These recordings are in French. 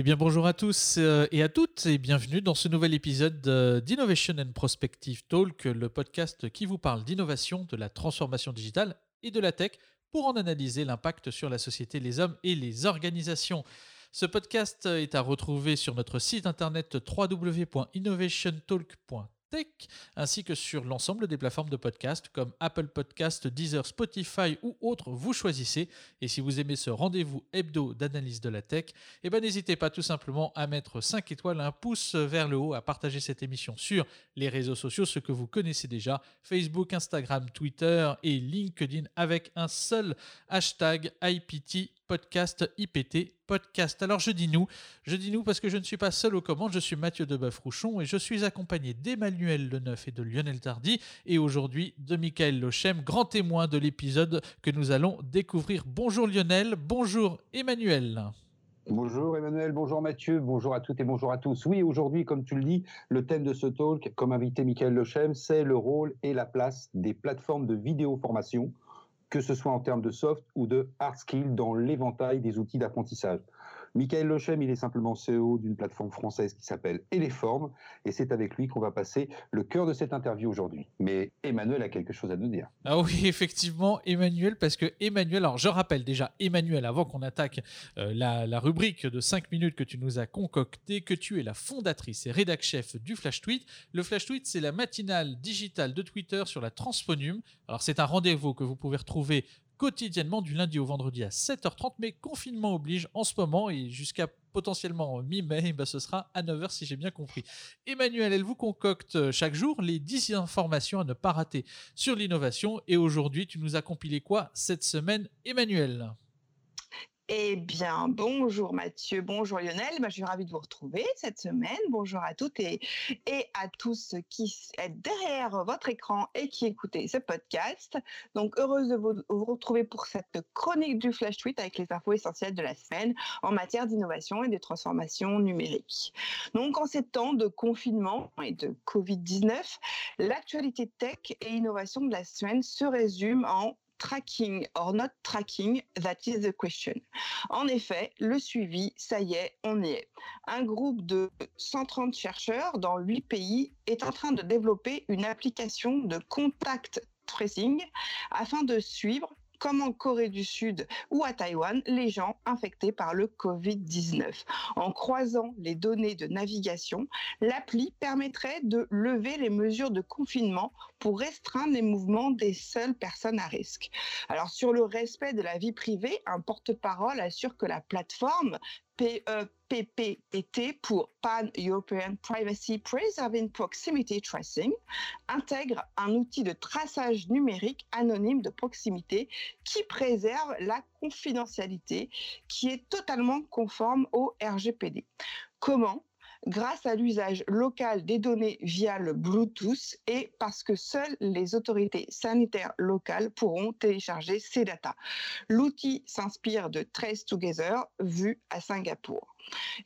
Eh bien bonjour à tous euh, et à toutes et bienvenue dans ce nouvel épisode d'Innovation and Prospective Talk, le podcast qui vous parle d'innovation, de la transformation digitale et de la tech pour en analyser l'impact sur la société, les hommes et les organisations. Ce podcast est à retrouver sur notre site internet www.innovationtalk.com Tech, ainsi que sur l'ensemble des plateformes de podcast comme Apple Podcast, Deezer, Spotify ou autres, vous choisissez. Et si vous aimez ce rendez-vous hebdo d'analyse de la tech, eh ben, n'hésitez pas tout simplement à mettre 5 étoiles, un pouce vers le haut, à partager cette émission sur les réseaux sociaux, ce que vous connaissez déjà, Facebook, Instagram, Twitter et LinkedIn avec un seul hashtag IPT podcast IPT podcast. Alors je dis nous, je dis nous parce que je ne suis pas seul aux commandes, je suis Mathieu Deboeuf-Rouchon et je suis accompagné d'Emmanuel Leneuf et de Lionel Tardy et aujourd'hui de Michael Lochem, grand témoin de l'épisode que nous allons découvrir. Bonjour Lionel, bonjour Emmanuel. Bonjour Emmanuel, bonjour Mathieu, bonjour à toutes et bonjour à tous. Oui, aujourd'hui, comme tu le dis, le thème de ce talk, comme invité Michael Lochem, c'est le rôle et la place des plateformes de vidéo formation que ce soit en termes de soft ou de hard skill dans l'éventail des outils d'apprentissage. Michael Lochem, il est simplement CEO d'une plateforme française qui s'appelle Eleform, et c'est avec lui qu'on va passer le cœur de cette interview aujourd'hui. Mais Emmanuel a quelque chose à nous dire. Ah oui, effectivement, Emmanuel, parce que Emmanuel, alors je rappelle déjà, Emmanuel, avant qu'on attaque euh, la, rubrique de 5 minutes que tu nous as concoctée, que tu es la fondatrice et rédac chef du Flash Tweet. Le Flash Tweet, c'est la matinale digitale de Twitter sur la transphonium. Alors c'est un rendez-vous que vous pouvez retrouver quotidiennement du lundi au vendredi à 7h30, mais confinement oblige en ce moment et jusqu'à potentiellement mi-mai, bah, ce sera à 9h si j'ai bien compris. Emmanuel, elle vous concocte euh, chaque jour les 10 informations à ne pas rater sur l'innovation? Et aujourd'hui tu nous as compilé quoi cette semaine Emmanuel? Eh bien, bonjour Mathieu, bonjour Lionel. Bah, je suis ravie de vous retrouver cette semaine. Bonjour à toutes et, à tous qui êtes derrière votre écran et qui écoutez ce podcast. Donc, heureuse de vous, retrouver pour cette chronique du Flash Tweet avec les infos essentielles de la semaine en matière d'innovation et de transformation numérique. Donc, en ces temps de confinement et de Covid-19, l'actualité tech et innovation de la semaine se résume en tracking or not tracking, that is the question. En effet, le suivi, ça y est, on y est. Un groupe de 130 chercheurs dans 8 pays est en train de développer une application de contact tracing afin de suivre comme en Corée du Sud ou à Taïwan, les gens infectés par le Covid-19. En croisant les données de navigation, l'appli permettrait de lever les mesures de confinement pour restreindre les mouvements des seules personnes à risque. Alors sur le respect de la vie privée, un porte-parole assure que la plateforme PEPPT pour Pan-European Privacy Preserving Proximity Tracing intègre un outil de traçage numérique anonyme de proximité qui préserve la confidentialité qui est totalement conforme au RGPD. Comment? Grâce à l'usage local des données via le Bluetooth et parce que seules les autorités sanitaires locales pourront télécharger ces datas. L'outil s'inspire de Trace Together vu à Singapour.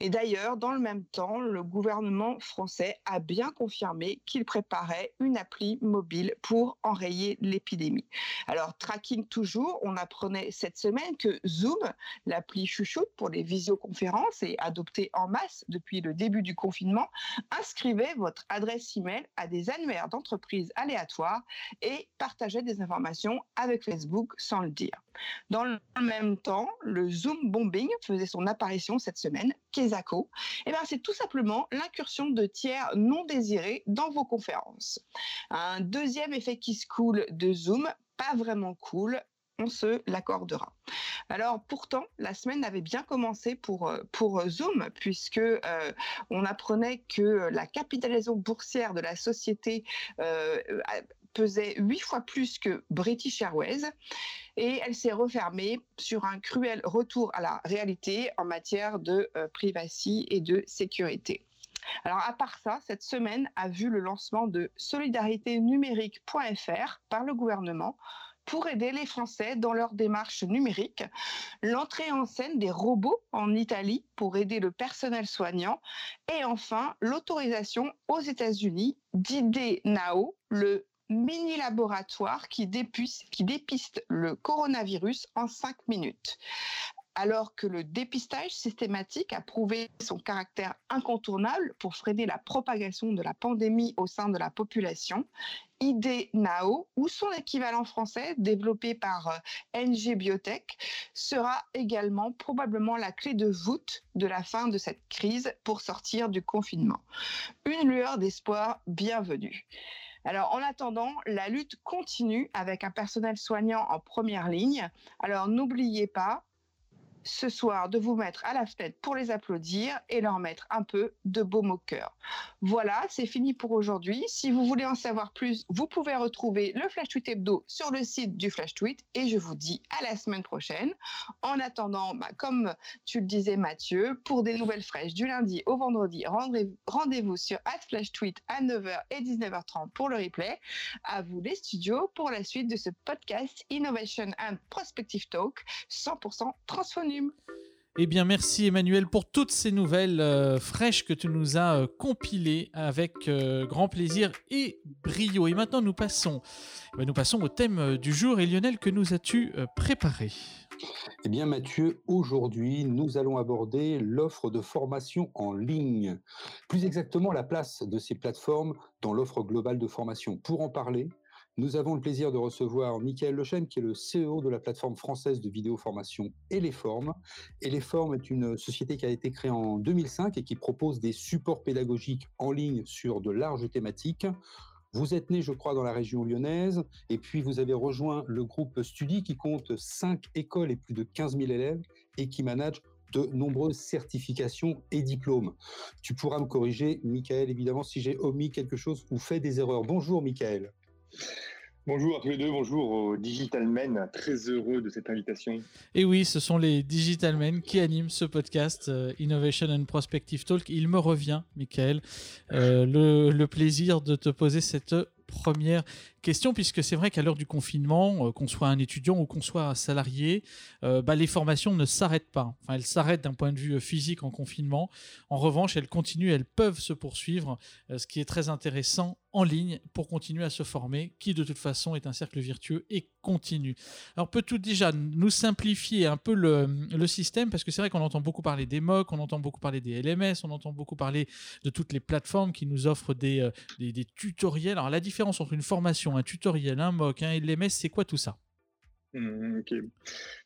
Et d'ailleurs, dans le même temps, le gouvernement français a bien confirmé qu'il préparait une appli mobile pour enrayer l'épidémie. Alors, tracking toujours, on apprenait cette semaine que Zoom, l'appli chouchoute pour les visioconférences et adoptée en masse depuis le début du confinement, inscrivait votre adresse email à des annuaires d'entreprises aléatoires et partageait des informations avec Facebook sans le dire. Dans le même temps, le Zoom bombing faisait son apparition cette semaine Kesako, eh ben, c'est tout simplement l'incursion de tiers non désirés dans vos conférences. Un deuxième effet qui se coule de Zoom, pas vraiment cool, on se l'accordera. Alors pourtant, la semaine avait bien commencé pour, euh, pour Zoom, puisque euh, on apprenait que la capitalisation boursière de la société euh, pesait huit fois plus que British Airways. Et elle s'est refermée sur un cruel retour à la réalité en matière de euh, privacy et de sécurité. Alors à part ça, cette semaine a vu le lancement de numérique.fr par le gouvernement pour aider les Français dans leur démarche numérique, l'entrée en scène des robots en Italie pour aider le personnel soignant. Et enfin l'autorisation aux États-Unis d'ID Now, le mini laboratoire qui, dépiste, qui dépiste le coronavirus en 5 minutes. alors que le dépistage systématique a prouvé son caractère incontournable pour freiner la propagation de la pandémie au sein de la population, IDNAO, ou son équivalent français développé par euh, NG Biotech, sera également probablement la clé de voûte de la fin de cette crise pour sortir du confinement. Une lueur d'espoir bienvenue. Alors, en attendant, la lutte continue avec un personnel soignant en première ligne. Alors, n'oubliez pas, ce soir de vous mettre à la fenêtre pour les applaudir et leur mettre un peu de baume au cœur. Voilà, c'est fini pour aujourd'hui. Si vous voulez en savoir plus, vous pouvez retrouver le Flash Tweet Hebdo sur le site du Flash Tweet et je vous dis à la semaine prochaine. En attendant, bah, comme tu le disais Mathieu, pour des nouvelles fraîches du lundi au vendredi, rendez-vous sur @flashtweet à 9h et 19h30 pour le replay. À vous les studios pour la suite de ce podcast Innovation and Prospective Talk 100% eh bien, merci Emmanuel pour toutes ces nouvelles euh, fraîches que tu nous as euh, compilées avec euh, grand plaisir et brio. Et maintenant, nous passons, eh ben, nous passons au thème du jour. Et Lionel, que nous as-tu préparé? Eh bien, Mathieu, aujourd'hui, nous allons aborder l'offre de formation en ligne. Plus exactement, la place de ces plateformes dans l'offre globale de formation. Pour en parler, nous avons le plaisir de recevoir Michael Lechen, qui est le CEO de la plateforme française de vidéo formation Eleform. Eleform est une société qui a été créée en 2005 et qui propose des supports pédagogiques en ligne sur de larges thématiques. Vous êtes né, je crois, dans la région lyonnaise, et puis vous avez rejoint le groupe Studi qui compte 5 écoles et plus de 15 000 élèves et qui manage de nombreuses certifications et diplômes. Tu pourras me corriger, Michael, évidemment, si j'ai omis quelque chose ou fait des erreurs. Bonjour, Michael. Bonjour à tous les deux, bonjour aux Digital Men, très heureux de cette invitation. Et oui, ce sont les Digital Men qui animent ce podcast euh, Innovation and Prospective Talk. Il me revient, Michael, euh, le, plaisir de te poser cette première question, puisque c'est vrai qu'à l'heure du confinement, euh, qu'on soit un étudiant ou qu'on soit un salarié, bah, les formations ne s'arrêtent pas. Enfin, elles s'arrêtent d'un point de vue physique en confinement. En revanche, elles continuent, elles peuvent se poursuivre, ce qui est très intéressant en ligne pour continuer à se former, qui de toute façon est un cercle virtueux et continu. Alors peut-tout déjà nous simplifier un peu le, système, parce que c'est vrai qu'on entend beaucoup parler des MOOC, on entend beaucoup parler des LMS, on entend beaucoup parler de toutes les plateformes qui nous offrent des, euh, des, tutoriels. Alors la différence entre une formation, un tutoriel, un MOOC, un LMS, c'est quoi tout ça? Mmh, Ok,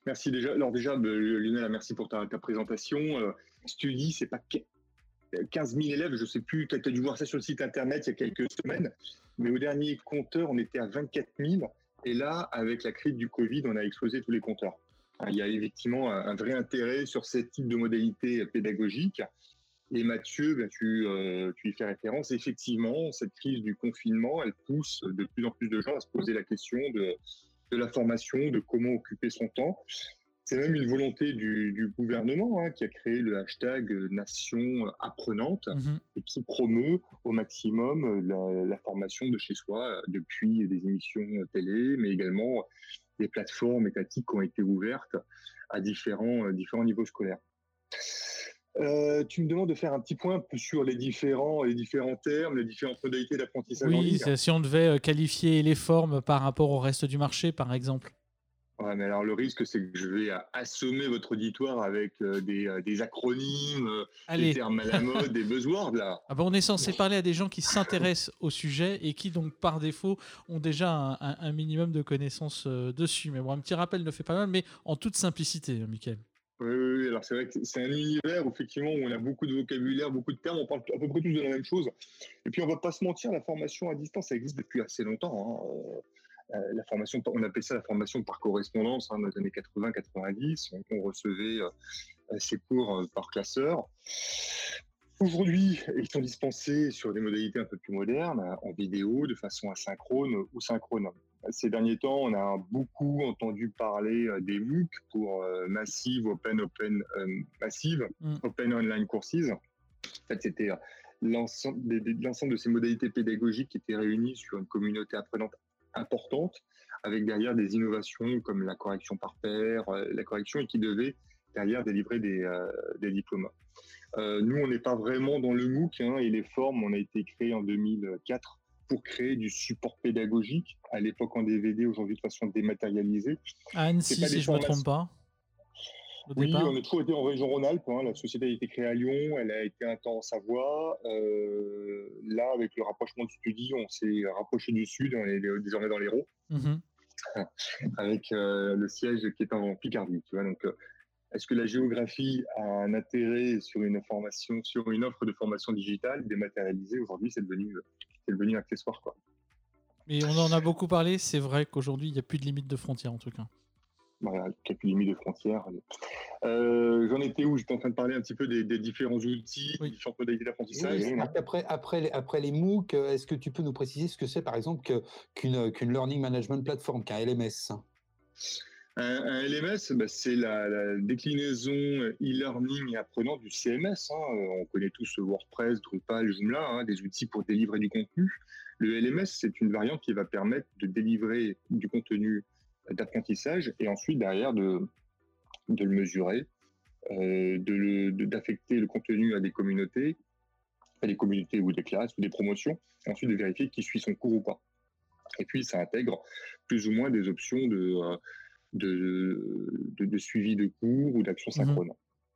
merci déjà. Alors déjà, Lionel, merci pour ta, présentation. Euh, Studi, c'est pas 15 000 élèves, je sais plus, tu as dû voir ça sur le site internet il y a quelques semaines, mais au dernier compteur, on était à 24 000. Et là, avec la crise du Covid, on a explosé tous les compteurs. Il y a effectivement un vrai intérêt sur ce type de modalité pédagogique. Et Mathieu, ben, euh, tu, y fais référence. Effectivement, cette crise du confinement, elle pousse de plus en plus de gens à se poser la question de, de la formation, de comment occuper son temps. C'est même une volonté du, gouvernement hein, qui a créé le hashtag Nation apprenante mhm. et qui promeut au maximum la, formation de chez soi depuis des émissions télé, mais également des plateformes étatiques qui ont été ouvertes à différents, différents niveaux scolaires. Euh, tu me demandes de faire un petit point sur les différents, les différents termes, les différentes modalités d'apprentissage. Oui, si on devait euh, qualifier les formes par rapport au reste du marché, par exemple. Ouais, mais alors le risque, c'est que je vais assommer votre auditoire avec euh, euh, des, acronymes, euh, des termes à la mode, des buzzwords là. Ah ben, on est censé parler à des gens qui s'intéressent au sujet et qui donc par défaut ont déjà un, minimum de connaissances dessus. Mais bon, un petit rappel ne fait pas mal, mais en toute simplicité, Michael. Oui, oui, alors c'est vrai que c'est un univers où, effectivement où on a beaucoup de vocabulaire, beaucoup de termes, on parle à peu près tous de la même chose. Et puis on va pas se mentir, la formation à distance, ça existe depuis assez longtemps. Hein. Euh, la formation, on appelait ça la formation par correspondance hein, dans les années 80-90. On, recevait euh, ces cours euh, par classeur. Aujourd'hui, ils sont dispensés sur des modalités un peu plus modernes, en vidéo, de façon asynchrone ou synchrone. Ces derniers temps, on a beaucoup entendu parler des MOOC pour Massive, Open, Open, Massive, mm. Open Online Courses. En fait, c'était l'ensemble de ces modalités pédagogiques qui étaient réunies sur une communauté apprenante importante, avec derrière des innovations comme la correction par pair, euh, la correction, et qui devait derrière délivrer des, euh, des diplômes. Euh, nous, on n'est pas vraiment dans le MOOC, hein, et les formes, on a été créé en 2004 pour créer du support pédagogique, à l'époque en DVD, aujourd'hui de façon dématérialisée. À Annecy, si je ne me trompe pas Oui, on a toujours été en région Rhône-Alpes. Hein. La société a été créée à Lyon, elle a été un temps en Savoie. Euh, là, avec le rapprochement du Studi, on s'est rapproché du Sud, on est désormais dans l'Hérault, mmh avec euh, le siège qui est en Picardie. Tu vois, donc, euh, est-ce que la géographie a un intérêt sur une formation, sur une offre de formation digitale dématérialisée Aujourd'hui, c'est devenu, c'est devenu accessoire. Quoi. Mais on en a beaucoup parlé. C'est vrai qu'aujourd'hui, il n'y a plus de limite de frontières en tout cas. Voilà, quelques limites de frontières. Euh, j'en étais où? J'étais en train de parler un petit peu des, différents outils, des différentes modalités d'apprentissage. après, après, les, après les MOOC, est-ce que tu peux nous préciser ce que c'est, par exemple, qu'une Learning Management Platform, qu'un LMS un, LMS, bah, c'est la, déclinaison e-learning et apprenant du CMS. Hein. On connaît tous WordPress, Drupal, Joomla, hein, des outils pour délivrer du contenu. Le LMS, c'est une variante qui va permettre de délivrer du contenu d'apprentissage et ensuite derrière de, le mesurer, euh, d'affecter le, contenu à des communautés, à des communautés ou des classes ou des promotions, et ensuite de vérifier qui suit son cours ou pas. Et puis ça intègre plus ou moins des options de, euh, de, de, suivi de cours ou d'action mmh synchrone.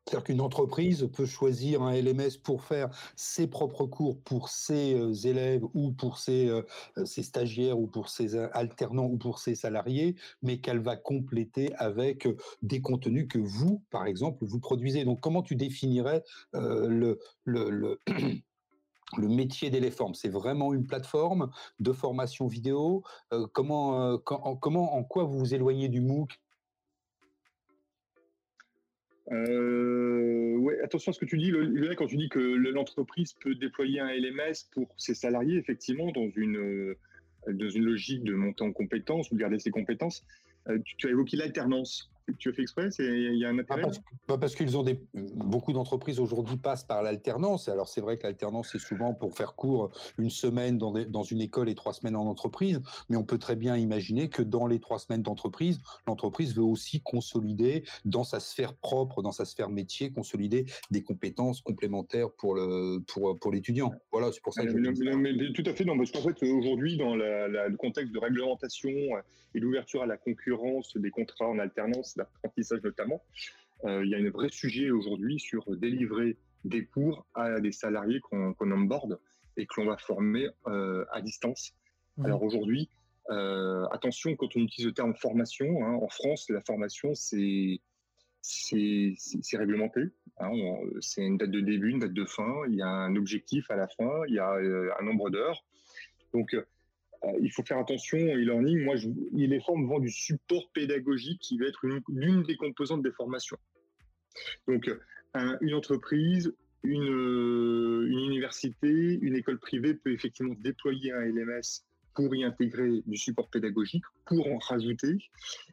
C'est-à-dire qu'une entreprise peut choisir un LMS pour faire ses propres cours pour ses euh, élèves ou pour ses, euh, euh, ses, stagiaires ou pour ses alternants ou pour ses salariés, mais qu'elle va compléter avec des contenus que vous, par exemple, vous produisez. Donc, comment tu définirais le, le, le le métier d'Eleform, c'est vraiment une plateforme de formation vidéo. comment, comment, en quoi vous vous éloignez du MOOC? Euh, attention à ce que tu dis, Lionel, quand tu dis que l'entreprise peut déployer un LMS pour ses salariés, effectivement, dans une, euh, dans une logique de monter en compétences ou de garder ses compétences. Euh, tu, as évoqué l'alternance tu as fait exprès Il y a un intérêt Parce, qu'ils ont des. Beaucoup d'entreprises aujourd'hui passent par l'alternance. Alors, c'est vrai que l'alternance, c'est souvent pour faire court une semaine dans, dans, une école et trois semaines en entreprise. Mais on peut très bien imaginer que dans les trois semaines d'entreprise, l'entreprise veut aussi consolider dans sa sphère propre, dans sa sphère métier, consolider des compétences complémentaires pour le pour, pour l'étudiant. Voilà, c'est pour ça que je Tout à fait, non, parce qu'en fait, aujourd'hui, dans le contexte de réglementation et d'ouverture à la concurrence des contrats en alternance, d'apprentissage notamment, euh, il y a un vrai sujet aujourd'hui sur délivrer des cours à des salariés qu'on qu onboard et que l'on va former euh, à distance. Mmh. Alors aujourd'hui, euh, attention quand on utilise le terme formation, hein, en France, la formation, c'est c'est réglementé. Hein, c'est une date de début, une date de fin. Il y a un objectif à la fin. Il y a un nombre d'heures. Donc, il faut faire attention e-learning. Moi, je, les formes vend du support pédagogique qui va être l'une des composantes des formations. Donc, une entreprise, une, euh, une, université, une école privée peut effectivement déployer un LMS pour y intégrer du support pédagogique, pour en rajouter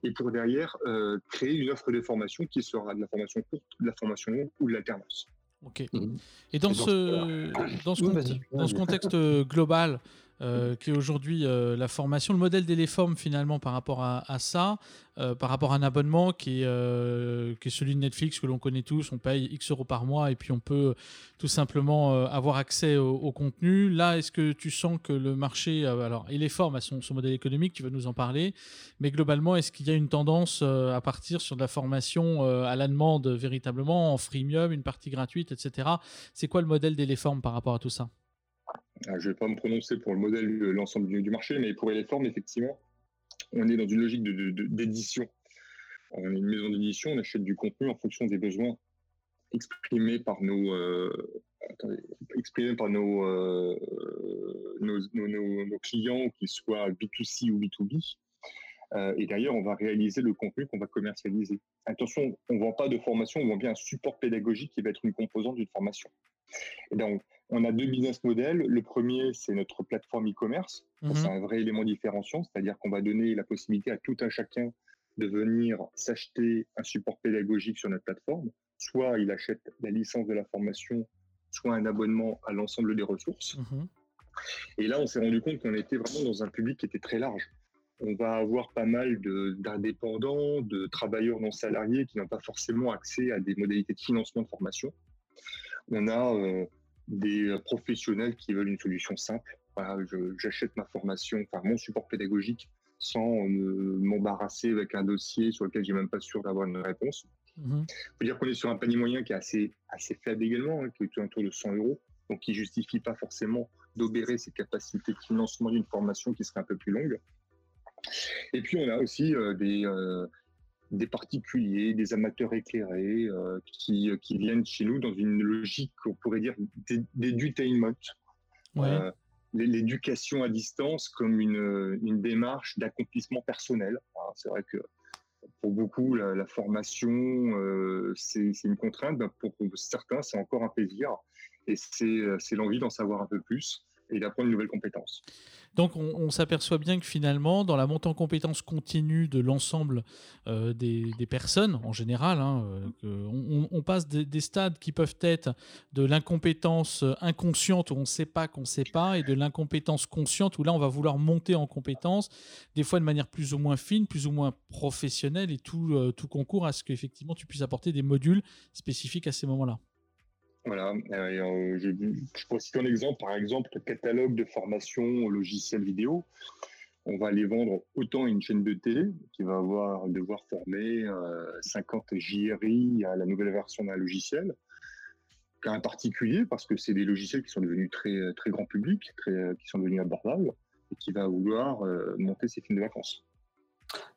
et pour derrière euh, créer une offre de formation qui sera de la formation courte, de la formation longue ou de l'alternance. Ok. Mmh. Et dans, ce, dans, ce, dans ce contexte global, euh, qui est aujourd'hui euh, la formation, le modèle d'Eleform finalement par rapport à, ça, euh, par rapport à un abonnement qui est, celui de Netflix que l'on connaît tous, on paye X euros par mois et puis on peut tout simplement avoir accès au, contenu. Là, est-ce que tu sens que le marché, alors Eleform a son, son, modèle économique, tu vas nous en parler, mais globalement, est-ce qu'il y a une tendance à partir sur de la formation à la demande véritablement, en freemium, une partie gratuite, etc. C'est quoi le modèle d'Eleform par rapport à tout ça? Je ne vais pas me prononcer pour le modèle, l'ensemble du, marché, mais pour les formes, effectivement, on est dans une logique d'édition. on est une maison d'édition, on achète du contenu en fonction des besoins exprimés par nos, clients, qu'ils soient B2C ou B2B. Euh, et d'ailleurs, on va réaliser le contenu qu'on va commercialiser. Attention, on ne vend pas de formation, on vend bien un support pédagogique qui va être une composante d'une formation. Et donc, on a deux business models. Le premier, c'est notre plateforme e-commerce. Mhm. C'est un vrai élément différenciant, c'est-à-dire qu'on va donner la possibilité à tout un chacun de venir s'acheter un support pédagogique sur notre plateforme. Soit il achète la licence de la formation, soit un abonnement à l'ensemble des ressources. Mhm. Et là, on s'est rendu compte qu'on était vraiment dans un public qui était très large. On va avoir pas mal d'indépendants, de, travailleurs non salariés qui n'ont pas forcément accès à des modalités de financement de formation. On a euh, des euh, professionnels qui veulent une solution simple. j'achète ma formation, enfin mon support pédagogique sans m'embarrasser avec un dossier sur lequel j'ai même pas sûr d'avoir une réponse. Il faut dire qu'on est sur un panier moyen qui est assez, assez faible également, hein, qui est autour de 100 euros, donc qui justifie pas forcément d'obérer ses capacités de financement d'une formation qui serait un peu plus longue. Et puis on a aussi euh, des, euh, des particuliers, des amateurs éclairés euh, qui, qui, viennent chez nous dans une logique, on pourrait dire, d'édutainment. Ouais. L'éducation à distance comme une, une démarche d'accomplissement personnel. C'est vrai que pour beaucoup, la, formation, euh, c'est une contrainte. Ben, pour, certains, c'est encore un plaisir. Et c'est l'envie d'en savoir un peu plus et d'apprendre une nouvelle compétence. Donc on, s'aperçoit bien que finalement, dans la montée en compétence continue de l'ensemble euh, des, personnes en général, hein, euh, on, passe des, stades qui peuvent être de l'incompétence inconsciente où on ne sait pas qu'on ne sait pas, et de l'incompétence consciente où là on va vouloir monter en compétence, des fois de manière plus ou moins fine, plus ou moins professionnelle, et tout, euh, tout concourt à ce qu'effectivement tu puisses apporter des modules spécifiques à ces moments-là. Voilà, euh, je, je pourrais citer un exemple, par exemple, le catalogue de formation logiciel vidéo. On va les vendre autant à une chaîne de télé qui va avoir, devoir former 50 euh, JRI à la nouvelle version d'un logiciel, qu'à un particulier, parce que c'est des logiciels qui sont devenus très, très grand public, qui sont devenus abordables, et qui va vouloir euh, monter ses films de vacances.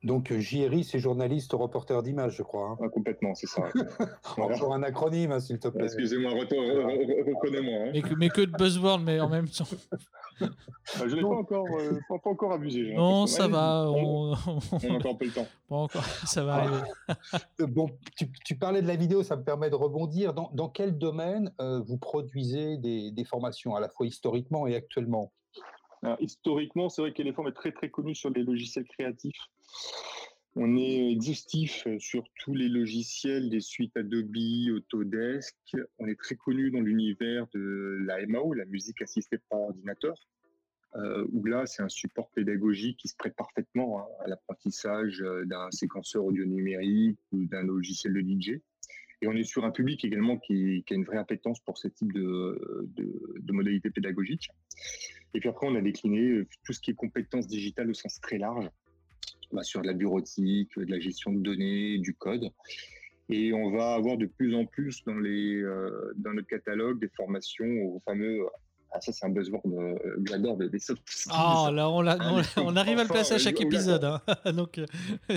Donc JRI, c'est journaliste reporter d'image, je crois. Hein. complètement, c'est ça. Encore un acronyme, hein, s'il te plaît. Excusez-moi, reconnais-moi. Hein. Mais, que de buzzword, mais en même temps. Ah, je n'ai pas encore, euh, pas, encore abusé. Non, ça va. On... a encore un peu le temps. Bon, encore, ça va arriver. Euh, bon, tu, parlais de la vidéo, ça me permet de rebondir. Dans, dans quel domaine euh, vous produisez des, des formations, à la fois historiquement et actuellement? Historiquement, c'est vrai qu'Eleform est très très connu sur les logiciels créatifs. On est exhaustif sur tous les logiciels des suites Adobe, Autodesk. On est très connu dans l'univers de la MAO, la musique assistée par ordinateur, euh, où là, c'est un support pédagogique qui se prête parfaitement hein, à l'apprentissage d'un séquenceur audio numérique ou d'un logiciel de DJ. Et on est sur un public également qui, a une vraie appétence pour ce type de, de modalités pédagogiques. Et puis après, on a décliné euh, tout ce qui est compétences digitales au sens très large, bah, sur de la bureautique, de la gestion de données, du code. Et on va avoir de plus en plus dans, les, euh, dans notre catalogue des formations aux fameux ah, ça, c'est un buzzword euh, que j'adore, des, soft skills. Ah, là, on, ah, on arrive à le placer à chaque épisode. Hein. Donc, euh,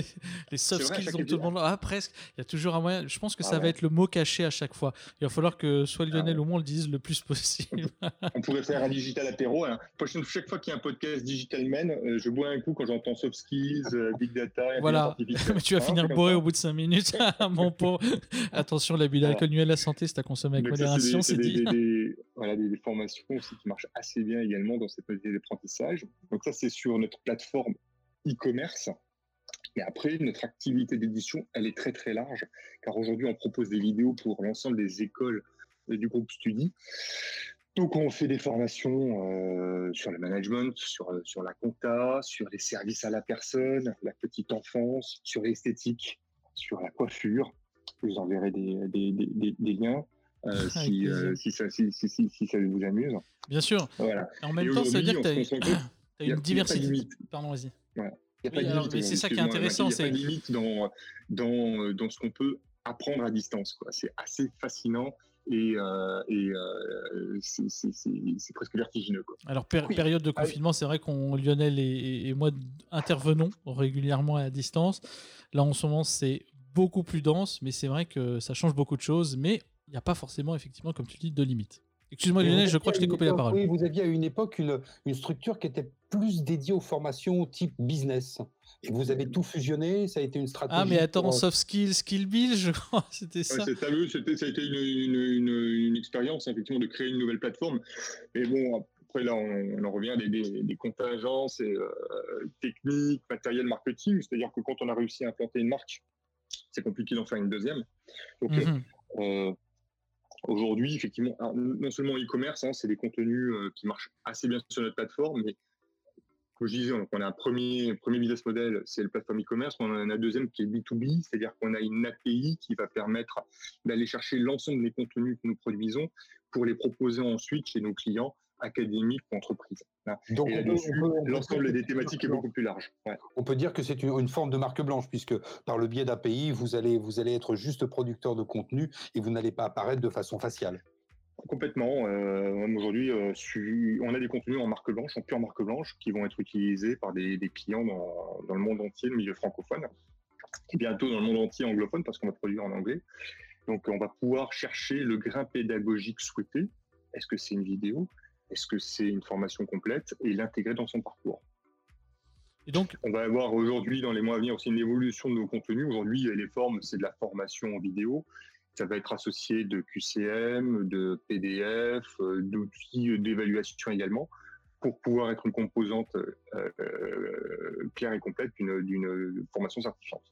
les soft skills, ont tout le monde. Ah, presque. Il y a toujours un moyen. Je pense que ah ça va être le mot caché à chaque fois. Il va falloir que soit Lionel ou moi le dise le plus possible. on pourrait faire un digital apéro. Hein. Chaque fois qu'il y a un podcast Digital Men, euh, je bois un coup quand j'entends soft skills, big data. Voilà. Mais tu vas finir bourré au bout de 5 minutes. Mon pot. Attention, l'abus d'alcool nuit à la santé, c'est à consommer avec modération, c'est dit. voilà, des formations qui marche assez bien également dans cette modalité d'apprentissage. Donc ça, c'est sur notre plateforme e-commerce. Et après, notre activité d'édition, elle est très très large, car aujourd'hui, on propose des vidéos pour l'ensemble des écoles du groupe Studi. Donc, on fait des formations euh, sur le management, sur, sur la compta, sur les services à la personne, la petite enfance, sur l'esthétique, sur la coiffure. Je vous enverrai des liens. Euh, si, euh, si, ça, si, si, ça vous amuse. Bien sûr. Voilà. En même temps, ça veut dire que tu as, une diversité. Pardon, vas-y. c'est ça qui est intéressant. Il n'y a, pas de limite dans, dans, dans ce qu'on peut apprendre à distance. C'est assez fascinant et, euh, et euh, c'est presque vertigineux. Quoi. Alors, période de confinement, c'est vrai qu'on, Lionel et, et, moi, intervenons régulièrement à distance. Là, en ce moment, c'est beaucoup plus dense, mais c'est vrai que ça change beaucoup de choses. Mais il n'y a pas forcément, effectivement, comme tu dis, de limites. Excuse-moi Lionel, je crois que je t'ai coupé la parole. Oui, vous aviez à une époque une, une, structure qui était plus dédiée aux formations type business. Et vous avez tout fusionné, ça a été une stratégie. Ah, mais attends, soft skills, skill build, je crois, c'était ça. Ouais, c'était, ça a été une, une, une, expérience, effectivement, de créer une nouvelle plateforme. Mais bon, après, là, on, en revient des, des, des contingences et, euh, techniques, matériel, marketing. C'est-à-dire que quand on a réussi à implanter une marque, c'est compliqué d'en faire une deuxième. Donc, euh, Aujourd'hui, effectivement, non seulement e-commerce, hein, c'est des contenus euh, qui marchent assez bien sur notre plateforme, mais comme je disais, on a un premier, premier business model, c'est le plateforme e-commerce, on en a un deuxième qui est B2B, c'est-à-dire qu'on a une API qui va permettre d'aller chercher l'ensemble des contenus que nous produisons pour les proposer ensuite chez nos clients académique ou entreprise. Donc, l'ensemble des thématiques est beaucoup plus large. On peut dire que c'est une, forme de marque blanche, puisque par le biais d'API, vous allez, vous allez être juste producteur de contenu et vous n'allez pas apparaître de façon faciale. Complètement. Euh, aujourd'hui, euh, on a des contenus en marque blanche, en pure marque blanche, qui vont être utilisés par des, clients dans, dans, le monde entier, le milieu francophone, et bientôt dans le monde entier anglophone, parce qu'on va produire en anglais. Donc, on va pouvoir chercher le grain pédagogique souhaité. Est-ce que c'est une vidéo? Est-ce que c'est une formation complète Et l'intégrer dans son parcours. Et donc, on va avoir aujourd'hui, dans les mois à venir, aussi une évolution de nos contenus. Aujourd'hui, les formes, c'est de la formation en vidéo. Ça va être associé de QCM, de PDF, euh, d'outils d'évaluation également, pour pouvoir être une composante euh, euh, claire et complète d'une formation certifiante.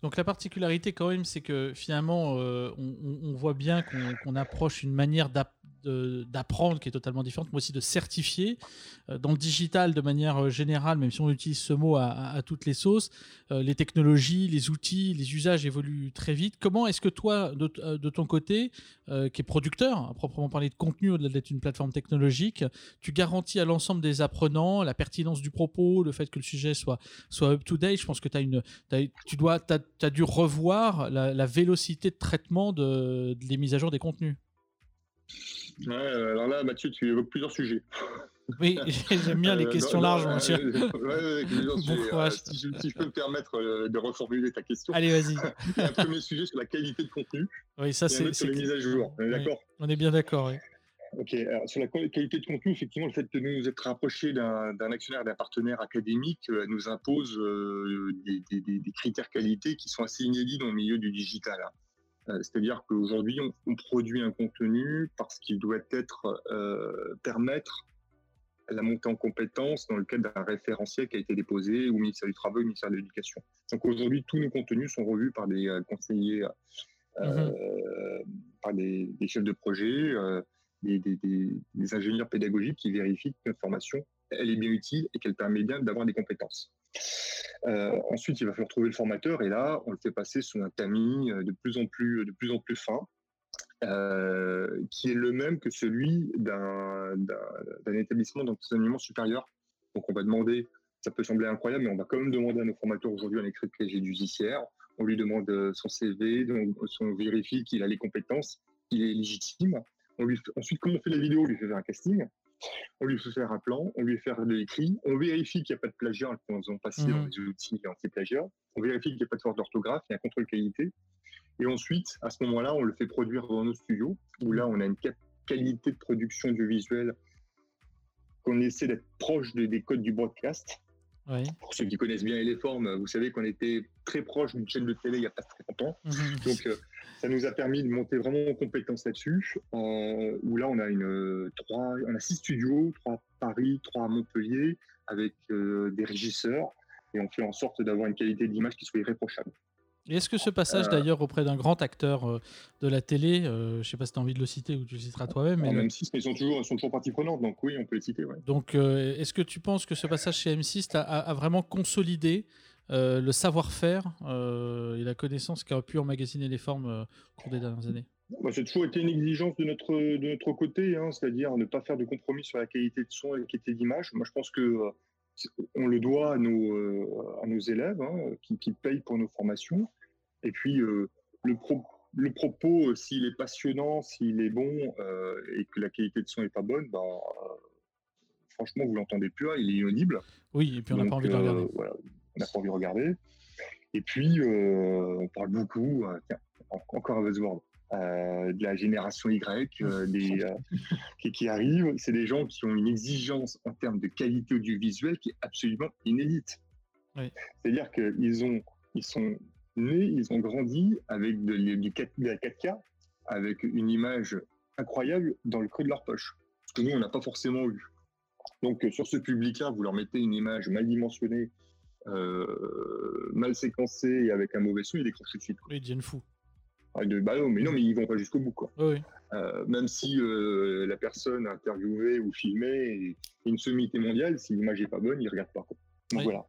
Donc la particularité quand même, c'est que finalement, on, voit bien qu'on approche une manière d'apprendre qui est totalement différente, mais aussi de certifier. Euh, dans le digital, de manière euh, générale, même si on utilise ce mot à, toutes les sauces, euh, les technologies, les outils, les usages évoluent très vite. Comment est-ce que toi, de, ton côté, qui est producteur, à proprement parler de contenu au-delà d'être une plateforme technologique, tu garantis à l'ensemble des apprenants la pertinence du propos, le fait que le sujet soit, soit up-to-date? Je pense que as une, tu dois, as, dû revoir la, vélocité de traitement de, des mises à jour des contenus. Ouais, alors là, Mathieu, tu évoques plusieurs sujets. Oui, j'aime bien les euh, questions larges, monsieur. Ouais, euh, si, je, peux me permettre euh, de reformuler ta question. Allez, vas-y. un premier sujet sur la qualité de contenu. Oui, ça c'est. Sur les mises à jour. On est d'accord? On est bien d'accord, oui. Ok, alors sur la qualité de contenu, effectivement, le fait de nous être rapprochés d'un actionnaire, d'un partenaire académique nous impose des, des, des, critères qualité qui sont assez inédits dans le milieu du digital. Hein. Euh, c'est-à-dire qu'aujourd'hui, on, produit un contenu parce qu'il doit être euh, permettre la montée en compétences dans le cadre d'un référentiel qui a été déposé au ministère du Travail, au ministère de l'Éducation. Donc aujourd'hui, tous nos contenus sont revus par des euh, conseillers, mmh par des, chefs de projet, des, des, ingénieurs pédagogiques qui vérifient que notre formation elle est bien utile et qu'elle permet bien d'avoir des compétences. Euh, ensuite, il va falloir trouver le formateur et là, on le fait passer sous un tamis euh, de plus en plus, de plus en plus fin, euh, qui est le même que celui d'un établissement d'enseignement supérieur. Donc, on va demander, ça peut sembler incroyable, mais on va quand même demander à nos formateurs aujourd'hui un écrit de du judiciaire. On lui demande son CV, donc on vérifie qu'il a les compétences, qu'il est légitime. On lui, ensuite, comme on fait la vidéo, on lui fait faire un casting on lui fait faire un plan, on lui fait faire de l'écrit, on vérifie qu'il n'y a pas de plagiat en faisant passer dans mhm. les outils anti-plagiat, on vérifie qu'il n'y a pas de faute d'orthographe, il y a un contrôle qualité. Et ensuite, à ce moment-là, on le fait produire dans nos studios, où là, on a une qualité de production du visuel qu'on essaie d'être proche des codes du broadcast. Pour ceux qui connaissent bien les formes, vous savez qu'on était très proche d'une chaîne de télé il n'y a pas très longtemps. Mhm. Donc, euh, ça nous a permis de monter vraiment en compétence là-dessus. Euh, où là, on a une trois, on a six studios, trois à Paris, trois à Montpellier, avec euh, des régisseurs, et on fait en sorte d'avoir une qualité d'image qui soit irréprochable. Et est-ce que ce passage euh, d'ailleurs auprès d'un grand acteur de la télé, je ne sais pas si tu as envie de le citer ou tu le citeras toi-même. Mais M6, mais ils sont toujours, sont toujours partie prenante, donc oui, on peut le citer. Donc est-ce que tu penses que ce passage chez M6 a, a, vraiment consolidé euh, le savoir-faire euh, et la connaissance qu'a pu emmagasiner les formes euh, au cours des dernières années? Bah, C'est toujours été une exigence de notre, de notre côté, hein, c'est-à-dire ne pas faire de compromis sur la qualité de son et la qualité d'image. Moi, je pense que on le doit à nos, à nos élèves hein, qui, qui, payent pour nos formations. Et puis, le, le propos, s'il est passionnant, s'il est bon et que la qualité de son n'est pas bonne, bah, franchement, vous l'entendez plus, hein, il est inaudible. Oui, et puis on n'a pas envie de regarder. Voilà, on n'a pas envie de regarder. Et puis, euh, on parle beaucoup, euh, encore un buzzword, euh, de la génération Y des, qui, qui, arrive. C'est des gens qui ont une exigence en termes de qualité audiovisuelle qui est absolument inédite. C'est-à-dire qu'ils ont, ils sont nés, ils ont grandi avec de, du 4, de la 4K, avec une image incroyable dans le creux de leur poche. Ce que nous, on n'a pas forcément eu. Donc, sur ce public-là, vous leur mettez une image mal dimensionnée, euh, mal séquencé et avec un mauvais son, ils décrochent tout de suite. Oui, ils deviennent fous. Ah, de, bah non, mais non, mais ils vont pas jusqu'au bout, quoi. Euh, même si euh, la personne interviewée ou filmée est une sommité mondiale, si l'image est pas bonne, ils regardent pas. Donc voilà.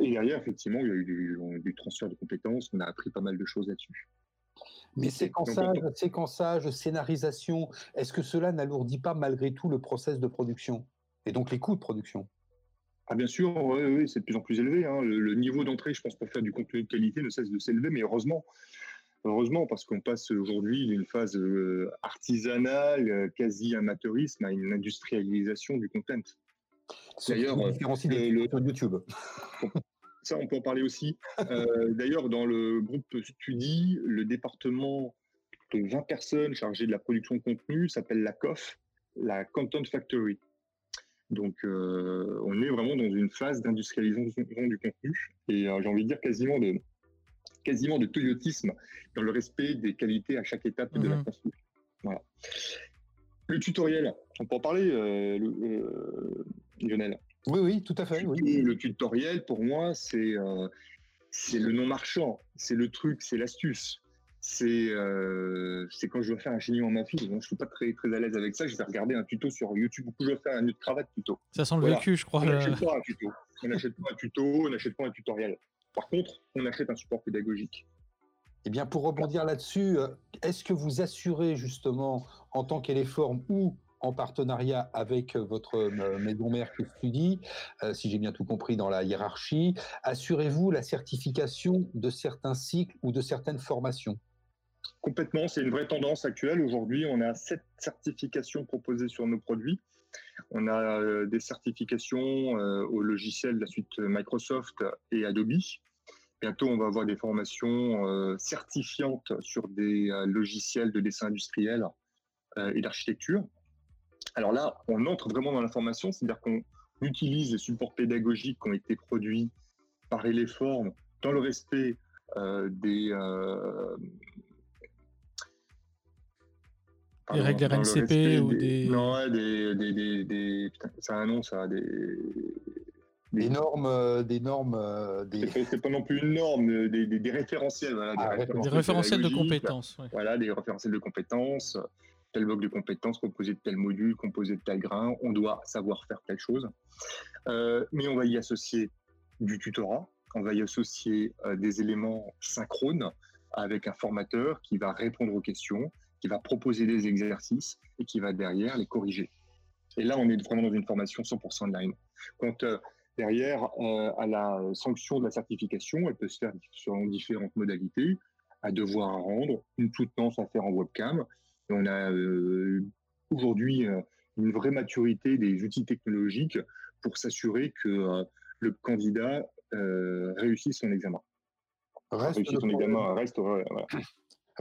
Et derrière, effectivement, il y a eu du, du, transfert de compétences. On a appris pas mal de choses là-dessus. Mais séquençage, séquençage, scénarisation, est-ce que cela n'alourdit pas malgré tout le process de production et donc les coûts de production? Ah bien sûr, oui, c'est de plus en plus élevé. Hein. Le, niveau d'entrée, je pense, pour faire du contenu de qualité ne cesse de s'élever, mais heureusement, heureusement, parce qu'on passe aujourd'hui d'une phase euh, artisanale, euh, quasi amateurisme, à une industrialisation du content. D'ailleurs, le, le, YouTube. Ça, on peut en parler aussi. Euh, d'ailleurs, dans le groupe Studi, le département de 20 personnes chargées de la production de contenu s'appelle la COF, la Content Factory. Donc, euh, on est vraiment dans une phase d'industrialisation du contenu et euh, j'ai envie de dire quasiment de quasiment de toyotisme dans le respect des qualités à chaque étape de la mhm. construction. Voilà. Le tutoriel, on peut en parler, Lionel. Oui, oui, tout à fait. Le tutoriel, pour moi, c'est euh, c'est le non marchand, c'est le truc, c'est l'astuce. C'est euh, c'est quand je veux faire un chignon en ma fille. Donc je suis pas très très à l'aise avec ça. Je vais regarder un tuto sur YouTube ou je vais faire un nœud de cravate plutôt. Ça sent le vécu, je crois. On n'achète pas un tuto. On n'achète pas un tuto. On n'achète pas un tutoriel. Par contre, on achète un support pédagogique. Eh bien, pour rebondir là-dessus, euh, est-ce que vous assurez justement, en tant qu'éléforme ou en partenariat avec euh, votre euh, maison mère que Studi, euh, si j'ai bien tout compris dans la hiérarchie, assurez-vous la certification de certains cycles ou de certaines formations? Complètement, c'est une vraie tendance actuelle. Aujourd'hui, on a sept certifications proposées sur nos produits. On a des certifications au logiciel de la suite Microsoft et Adobe. Bientôt, on va avoir des formations certifiantes sur des logiciels de dessin industriel et d'architecture. Alors là, on entre vraiment dans la formation, c'est-à-dire qu'on utilise les supports pédagogiques qui ont été produits par Eléforme dans le respect euh, des, euh, règles RNCP ou des... Non, des, des, des, c'est un nom ça, des... Des normes, euh, des normes, des... C'est pas non plus une norme, des, des, référentiels, voilà, des, ah, référentiels, de compétences. Voilà, des référentiels de compétences tel bloc de compétences composé de tel module, composé de tel grain, on doit savoir faire telle chose. Euh, mais on va y associer du tutorat, on va y associer euh, des éléments synchrones avec un formateur qui va répondre aux questions, qui va proposer des exercices et qui va derrière les corriger. Et là, on est vraiment dans une formation 100% online. Quand euh, derrière, à la sanction de la certification, elle peut se faire sur différentes modalités, à devoir à rendre, une soutenance à faire en webcam, on a euh, aujourd'hui euh, une vraie maturité des outils technologiques pour s'assurer que euh, le candidat réussisse son examen. Reste son examen, reste,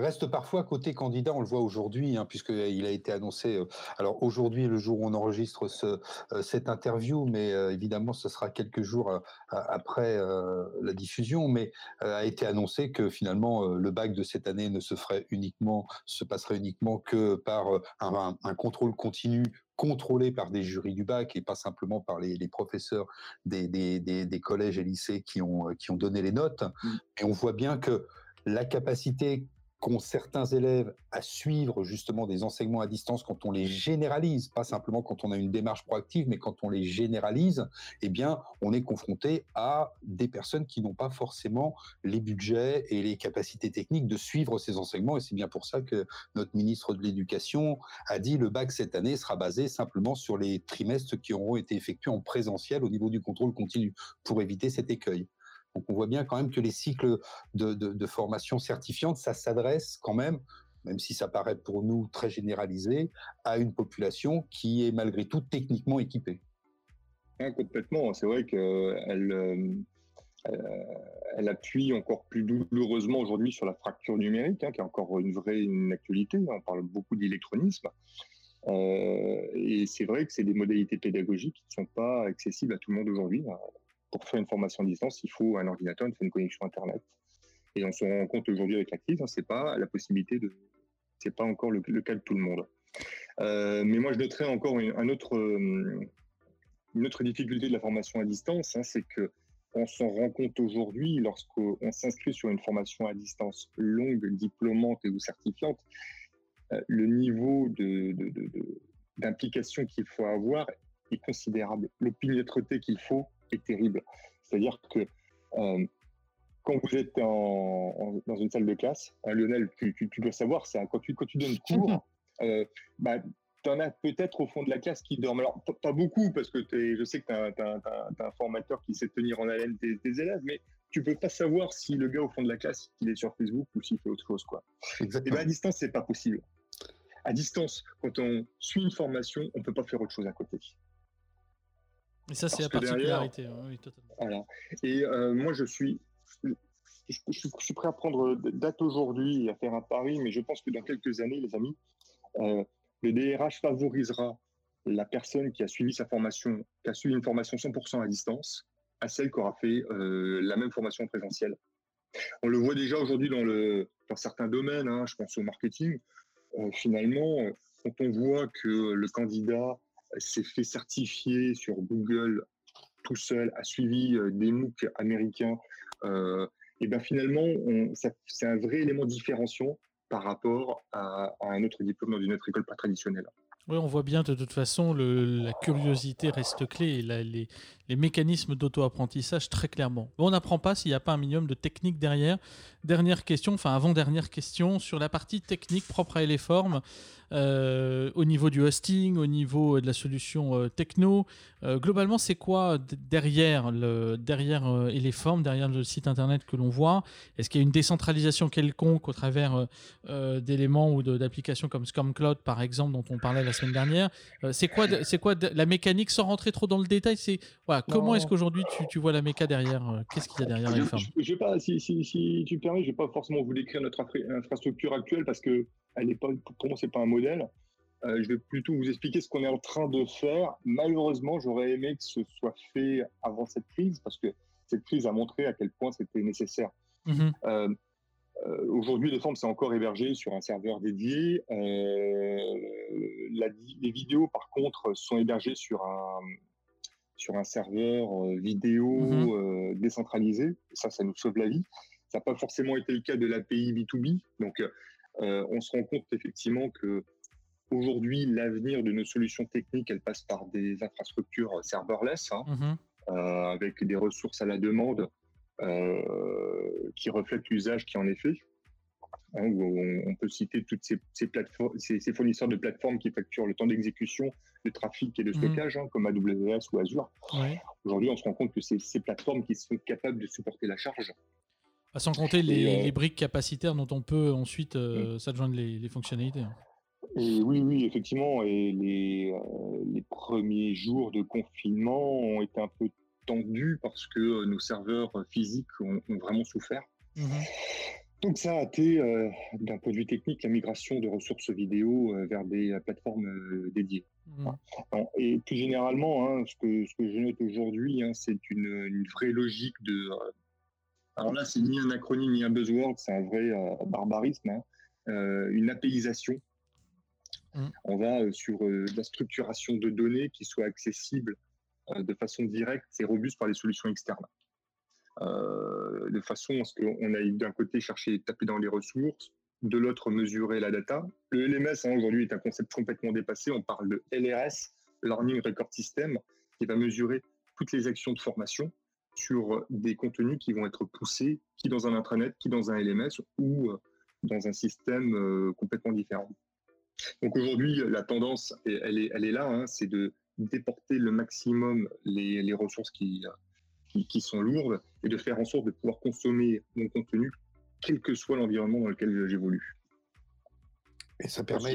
reste parfois côté candidat, on le voit aujourd'hui, hein, puisqu'il a été annoncé. Euh, alors aujourd'hui, le jour où on enregistre ce, euh, cette interview, mais euh, évidemment, ce sera quelques jours après la diffusion, mais a été annoncé que finalement, le bac de cette année ne se ferait uniquement, se passerait uniquement que par un, un contrôle continu contrôlé par des jurys du bac et pas simplement par les, les professeurs des, des, des, des, collèges et lycées qui ont, qui ont donné les notes. Mmh. Et on voit bien que la capacité qu'ont certains élèves à suivre justement des enseignements à distance quand on les généralise, pas simplement quand on a une démarche proactive, mais quand on les généralise, eh bien, on est confronté à des personnes qui n'ont pas forcément les budgets et les capacités techniques de suivre ces enseignements. Et c'est bien pour ça que notre ministre de l'Éducation a dit le bac cette année sera basé simplement sur les trimestres qui auront été effectués en présentiel au niveau du contrôle continu pour éviter cet écueil. Donc on voit bien quand même que les cycles de, formation certifiante, ça s'adresse quand même, même si ça paraît pour nous très généralisé, à une population qui est malgré tout techniquement équipée. complètement. C'est vrai qu'elle euh, euh, elle appuie encore plus douloureusement aujourd'hui sur la fracture numérique, hein, qui est encore une vraie une actualité. On parle beaucoup d'électronisme. Euh, et c'est vrai que c'est des modalités pédagogiques qui ne sont pas accessibles à tout le monde aujourd'hui pour faire une formation à distance, il faut un ordinateur, une connexion Internet. Et on se rend compte aujourd'hui avec la crise, hein, c'est pas la possibilité de, c'est pas encore le, cas de tout le monde. Euh, mais moi, je noterais encore une, un autre, euh, une autre difficulté de la formation à distance, hein, c'est que on s'en rend compte aujourd'hui lorsqu'on s'inscrit sur une formation à distance longue, diplômante ou certifiante, euh, le niveau de, d'implication qu'il faut avoir est considérable. L'opiniâtreté qu'il faut est terrible. C'est-à-dire que euh, quand vous êtes en, dans une salle de classe, hein, Lionel, tu, dois savoir, c'est quand tu, quand tu donnes cours, euh, bah, tu en as peut-être au fond de la classe qui dorment. Alors, pas beaucoup, parce que je sais que tu as, un formateur qui sait tenir en haleine tes, élèves, mais tu peux pas savoir si le gars au fond de la classe, il est sur Facebook ou s'il fait autre chose. Quoi. Et ben, à distance, c'est pas possible. À distance, quand on suit une formation, on peut pas faire autre chose à côté. Et ça, c'est la particularité. Hein, oui, totalement. Voilà. Et euh, moi, je suis, je, suis prêt à prendre date aujourd'hui et à faire un pari, mais je pense que dans quelques années, les amis, euh, le DRH favorisera la personne qui a suivi sa formation, qui a suivi une formation 100% à distance, à celle qui aura fait euh, la même formation présentielle. On le voit déjà aujourd'hui dans, le, dans certains domaines, hein, je pense au marketing. finalement, quand on voit que le candidat s'est fait certifier sur Google tout seul, a suivi euh, des MOOC américains, euh, et ben finalement, c'est un vrai élément différenciant par rapport à, à un autre diplôme dans une autre école pas traditionnelle. Oui, on voit bien de toute façon, la curiosité reste clé et les, mécanismes d'auto-apprentissage très clairement. On n'apprend pas s'il n'y a pas un minimum de technique derrière. Dernière question, enfin avant-dernière question, sur la partie technique propre à Eleform. Euh, au niveau du hosting, au niveau de la solution euh, techno. Euh, globalement, c'est quoi derrière, le, derrière les formes, derrière le site internet que l'on voit? Est-ce qu'il y a une décentralisation quelconque au travers d'éléments ou d'applications comme ScamCloud, par exemple, dont on parlait la semaine dernière C'est quoi, c'est quoi la mécanique sans rentrer trop dans le détail C'est voilà, Comment est-ce qu'aujourd'hui tu, tu, vois la méca derrière Qu'est-ce qu'il y a derrière je, pas, si, si, si, tu permets, je ne vais pas forcément vous décrire notre infrastructure actuelle parce que elle est pas, pour moi, c'est pas un modèle. Euh, je vais plutôt vous expliquer ce qu'on est en train de faire. Malheureusement, j'aurais aimé que ce soit fait avant cette crise, parce que cette crise a montré à quel point c'était nécessaire. Mhm. Euh, euh, aujourd'hui, les formes, c'est encore hébergé sur un serveur dédié. les vidéos, par contre, sont hébergées sur un, sur un serveur vidéo mhm. décentralisé. Ça, ça nous sauve la vie. Ça n'a pas forcément été le cas de l'API B2B. Donc, euh, on se rend compte effectivement que aujourd'hui, l'avenir de nos solutions techniques, elle passe par des infrastructures serverless, hein, euh, avec des ressources à la demande euh, qui reflètent l'usage qui en est fait. Hein, on, peut citer toutes ces, fournisseurs de plateformes qui facturent le temps d'exécution, de trafic et de mmh stockage, hein, comme AWS ou Azure. Aujourd'hui, on se rend compte que c'est ces plateformes qui sont capables de supporter la charge sans compter les, euh, briques capacitaires dont on peut ensuite euh, mm. s'adjoindre les, fonctionnalités. Hein. Et oui, oui, effectivement. Et les, euh, les, premiers jours de confinement ont été un peu tendus parce que nos serveurs physiques ont, vraiment souffert. Mm-hmm. Donc ça a été, d'un point de vue technique, la migration de ressources vidéo vers des plateformes dédiées. Mm. Et plus généralement, hein, ce, que, ce que je note aujourd'hui, hein, c'est une, une, vraie logique de alors là, c'est ni un acronyme ni un buzzword, c'est un vrai euh, barbarisme, hein. euh, une apéisation. Mm. On va euh, sur la structuration de données qui soit accessible de façon directe et robuste par les solutions externes. de façon à ce qu'on aille d'un côté chercher, taper dans les ressources, de l'autre mesurer la data. Le LMS hein, aujourd'hui est un concept complètement dépassé. On parle de LRS, Learning Record System, qui va mesurer toutes les actions de formation sur des contenus qui vont être poussés, qui dans un intranet, qui dans un LMS ou euh, dans un système euh, complètement différent. Donc aujourd'hui, la tendance, elle est, elle est là, hein, c'est de déporter le maximum les, les ressources qui, qui, qui, sont lourdes et de faire en sorte de pouvoir consommer mon contenu, quel que soit l'environnement dans lequel j'évolue. Et ça permet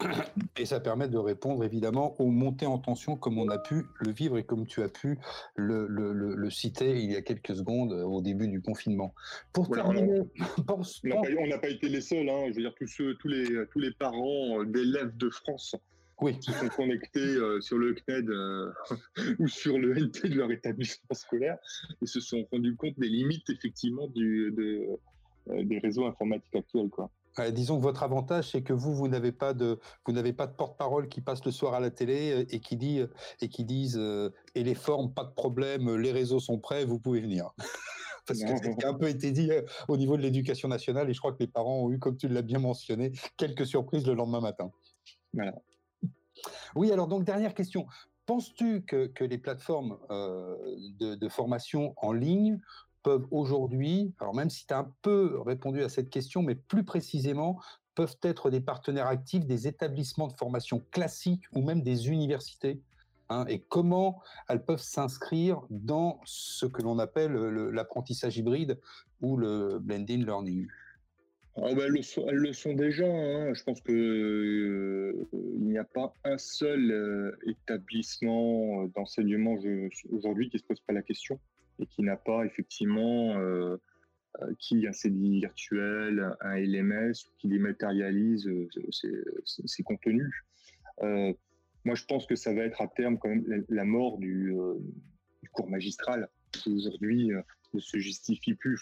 et ça permet de répondre évidemment aux montées en tension comme on a pu le vivre et comme tu as pu le, le, le, citer il y a quelques secondes euh, au début du confinement. Pour terminer, on n'a pas, été les seuls. Hein, je veux dire tous ceux, tous les tous les parents euh, d'élèves de France oui. qui sont connectés euh, sur le CNED ou sur le NT de leur établissement scolaire et se sont rendus compte des limites effectivement du, de, des réseaux informatiques actuels quoi disons que votre avantage, c'est que vous, vous n'avez pas de, vous n'avez pas de porte-parole qui passe le soir à la télé euh, et qui dit, et qui disent, euh, et les formes, pas de problème, les réseaux sont prêts, vous pouvez venir. Parce que c'est un peu été dit euh, au niveau de l'éducation nationale, et je crois que les parents ont eu, comme tu l'as bien mentionné, quelques surprises le lendemain matin. Oui, alors donc dernière question. Penses-tu que, que, les plateformes de, de, formation en ligne peuvent aujourd'hui, alors même si tu as un peu répondu à cette question, mais plus précisément, peuvent être des partenaires actifs des établissements de formation classiques ou même des universités hein, et comment elles peuvent s'inscrire dans ce que l'on appelle l'apprentissage hybride ou le blended learning? Ah ben, elles, le sont, déjà. Hein. Je pense qu'il euh, n'y a pas un seul euh, établissement d'enseignement aujourd'hui qui se pose pas la question et qui n'a pas effectivement euh, qui un CDI virtuel, un LMS, qui dématérialise ses, contenus. moi, je pense que ça va être à terme quand même la, mort du, cours magistral qui aujourd'hui ne se justifie plus.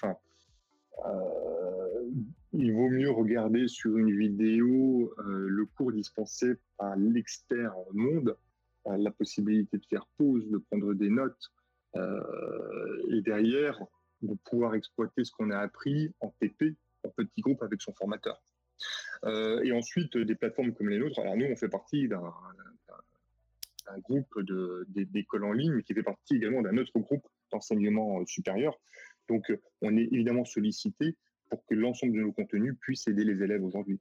Il vaut mieux regarder sur une vidéo euh, le cours dispensé par l'expert monde, euh, la possibilité de faire pause, de prendre des notes, euh, et derrière, de pouvoir exploiter ce qu'on a appris en TP, en petit groupe avec son formateur. et ensuite, des plateformes comme les nôtres. Alors nous, on fait partie d'un groupe d'écoles en ligne, qui fait partie également d'un autre groupe d'enseignement supérieur. Donc, on est évidemment sollicité pour que l'ensemble de nos contenus puisse aider les élèves aujourd'hui.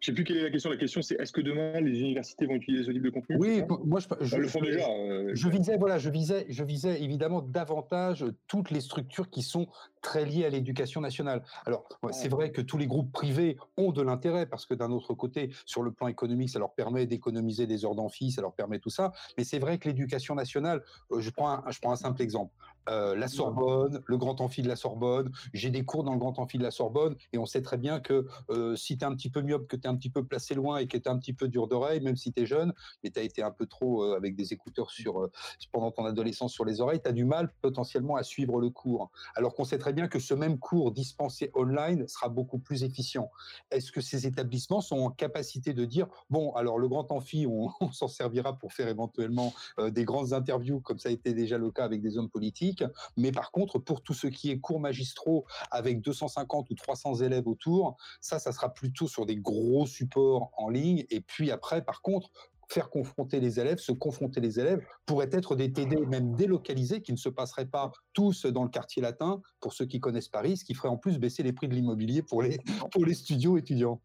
Je ne sais plus quelle est la question. La question, c'est est-ce que demain les universités vont utiliser ce type de contenu? Oui, moi je, le font déjà. Euh, je visais, voilà, je visais, je visais évidemment davantage toutes les structures qui sont très liées à l'éducation nationale. Alors, c'est vrai que tous les groupes privés ont de l'intérêt parce que d'un autre côté, sur le plan économique, ça leur permet d'économiser des heures d'amphi, ça leur permet tout ça. Mais c'est vrai que l'éducation nationale, euh, je prends je prends un simple exemple. Euh, la Sorbonne, le grand amphi de la Sorbonne. J'ai des cours dans le grand amphi de la Sorbonne et on sait très bien que euh, si tu es un petit peu myope, que tu es un petit peu placé loin et que tu es un petit peu dur d'oreille, même si tu es jeune, mais tu as été un peu trop euh, avec des écouteurs sur, pendant ton adolescence sur les oreilles, tu as du mal potentiellement à suivre le cours. Alors qu'on sait très bien que ce même cours dispensé online sera beaucoup plus efficient. Est-ce que ces établissements sont en capacité de dire, bon, alors le grand amphi, on, on s'en servira pour faire éventuellement des grandes interviews, comme ça a été déjà le cas avec des hommes politiques mais par contre, pour tout ce qui est cours magistraux avec 250 ou 300 élèves autour, ça, ça sera plutôt sur des gros supports en ligne. Et puis après, par contre, faire confronter les élèves, se confronter les élèves, pourrait être des TD même délocalisés qui ne se passeraient pas tous dans le quartier latin, pour ceux qui connaissent Paris, ce qui ferait en plus baisser les prix de l'immobilier pour les, pour les studios étudiants.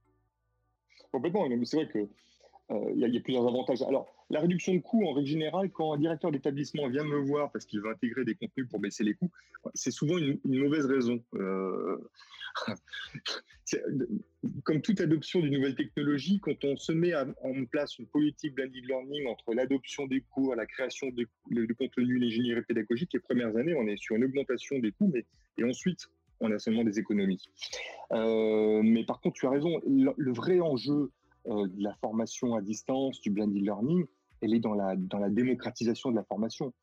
Complètement, mais c'est vrai que il y, a plusieurs avantages. Alors, la réduction de coûts, en règle générale, quand un directeur d'établissement vient me voir parce qu'il veut intégrer des contenus pour baisser les coûts, c'est souvent une, mauvaise raison. Euh, comme toute adoption d'une nouvelle technologie, quand on se met en place une politique blended learning entre l'adoption des cours, la création de, de contenu, l'ingénierie pédagogique, les premières années, on est sur une augmentation des coûts, mais et ensuite, on a seulement des économies. Euh, mais par contre, tu as raison, le vrai enjeu euh, de la formation à distance, du blended learning, elle est dans la, démocratisation de la formation.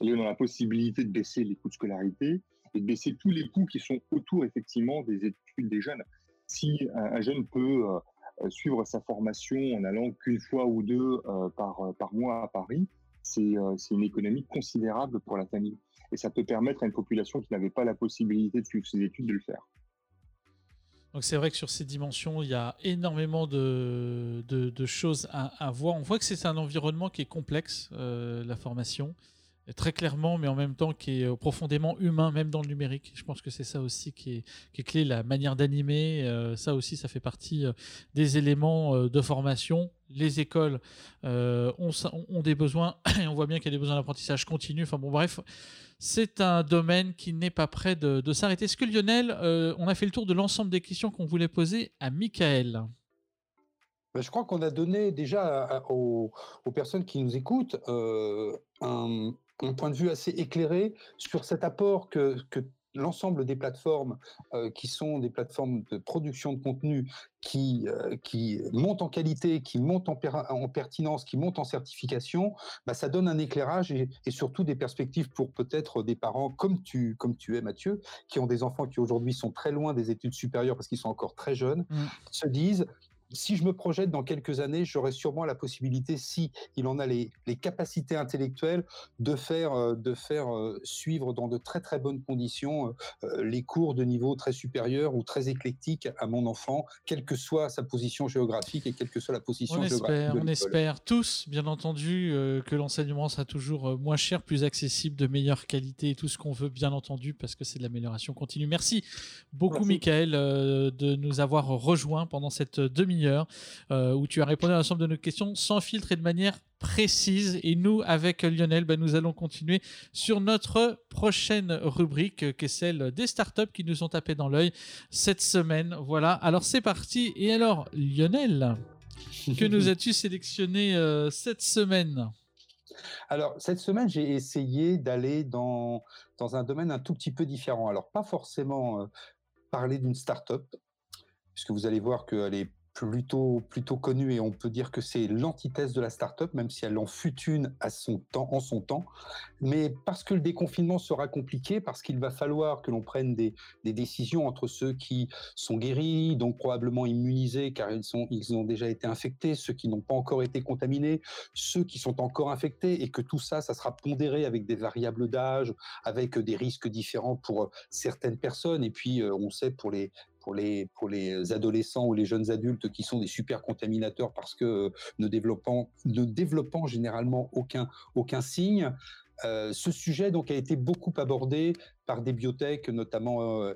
Elle est dans la possibilité de baisser les coûts de scolarité et de baisser tous les coûts qui sont autour effectivement des études des jeunes. Si un, jeune peut euh, suivre sa formation en allant qu'une fois ou deux euh, par mois à Paris, c'est une économie considérable pour la famille. Et ça peut permettre à une population qui n'avait pas la possibilité de suivre ses études de le faire. Donc c'est vrai que sur ces dimensions, il y a énormément de, choses à, voir. On voit que c'est un environnement qui est complexe, euh, la formation, très clairement, mais en même temps qui est euh, profondément humain, même dans le numérique. Je pense que c'est ça aussi qui est, clé, la manière d'animer. Euh, ça aussi, ça fait partie des éléments de formation. Les écoles ont, ont, des besoins, et on voit bien qu'il y a des besoins d'apprentissage continu. Enfin bon, bref c'est un domaine qui n'est pas prêt de, s'arrêter. Est-ce que Lionel, euh, on a fait le tour de l'ensemble des questions qu'on voulait poser à Michael? Ben, je crois qu'on a donné déjà aux, personnes qui nous écoutent euh, un, point de vue assez éclairé sur cet apport que, que l'ensemble des plateformes euh, qui sont des plateformes de production de contenu qui, euh, qui montent en qualité, qui montent en, en, pertinence, qui montent en certification, bah, ça donne un éclairage et, surtout des perspectives pour peut-être des parents comme tu, comme tu es Mathieu, qui ont des enfants qui aujourd'hui sont très loin des études supérieures parce qu'ils sont encore très jeunes, mmh. se disent si je me projette dans quelques années, j'aurai sûrement la possibilité, si il en a les, capacités intellectuelles, de faire, euh, de faire euh, suivre dans de très très bonnes conditions euh, les cours de niveau très supérieur ou très éclectique à mon enfant, quelle que soit sa position géographique et quelle que soit la position on géographique. Espère, on espère tous, bien entendu, que l'enseignement sera toujours moins cher, plus accessible, de meilleure qualité et tout ce qu'on veut, bien entendu, parce que c'est de l'amélioration continue. Merci beaucoup, Michael, de nous avoir rejoints pendant cette demi heure euh, où tu as répondu à l'ensemble de nos questions sans filtre et de manière précise. Et nous, avec Lionel, ben, nous allons continuer sur notre prochaine rubrique, euh, qui est celle des startups qui nous ont tapé dans l'œil cette semaine. Voilà, alors c'est parti. Et alors, Lionel, que nous as-tu sélectionné euh, cette semaine? Alors, cette semaine, j'ai essayé d'aller dans, dans un domaine un tout petit peu différent. Alors, pas forcément parler d'une startup, puisque vous allez voir qu'elle est plutôt plutôt connue et on peut dire que c'est l'antithèse de la start-up, même si elle en fut une à son temps, en son temps. Mais parce que le déconfinement sera compliqué, parce qu'il va falloir que l'on prenne des, des, décisions entre ceux qui sont guéris, donc probablement immunisés car ils, sont, ils ont déjà été infectés, ceux qui n'ont pas encore été contaminés, ceux qui sont encore infectés, et que tout ça, ça sera pondéré avec des variables d'âge, avec des risques différents pour certaines personnes. Et puis, euh, on sait pour les, pour les, adolescents ou les jeunes adultes qui sont des super contaminateurs parce que euh, ne développant, généralement aucun, signe. Euh, ce sujet donc a été beaucoup abordé par des biotech, notamment euh,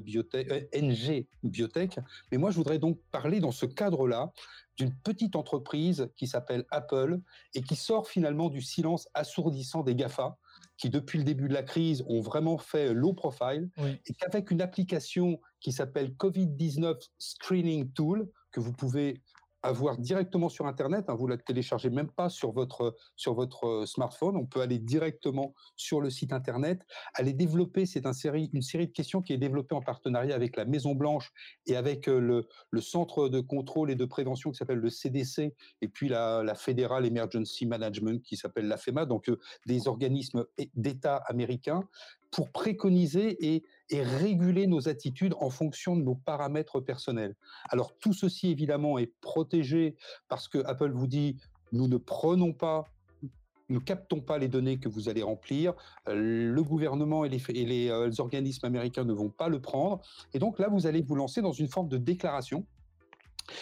Biotech, NG Biotech. Mais moi, je voudrais donc parler dans ce cadre-là d'une petite entreprise qui s'appelle Apple et qui sort finalement du silence assourdissant des GAFA qui, depuis le début de la crise, ont vraiment fait low profile, et qu'avec une application qui s'appelle COVID-19 Screening Tool, que vous pouvez avoir directement sur Internet. Hein, vous la téléchargez même pas sur votre sur votre euh, smartphone. On peut aller directement sur le site Internet. Aller développer, c'est une série de questions qui est développée en partenariat avec la Maison Blanche et avec euh, le, le centre de contrôle et de prévention qui s'appelle le CDC et puis la, la Federal Emergency Management qui s'appelle la FEMA. Donc euh, des organismes d'État américains pour préconiser et, réguler nos attitudes en fonction de nos paramètres personnels. Alors tout ceci évidemment est protégé parce que Apple vous dit nous ne prenons pas ne captons pas les données que vous allez remplir. Le gouvernement et, euh, les, organismes américains ne vont pas le prendre. Et donc là, vous allez vous lancer dans une forme de déclaration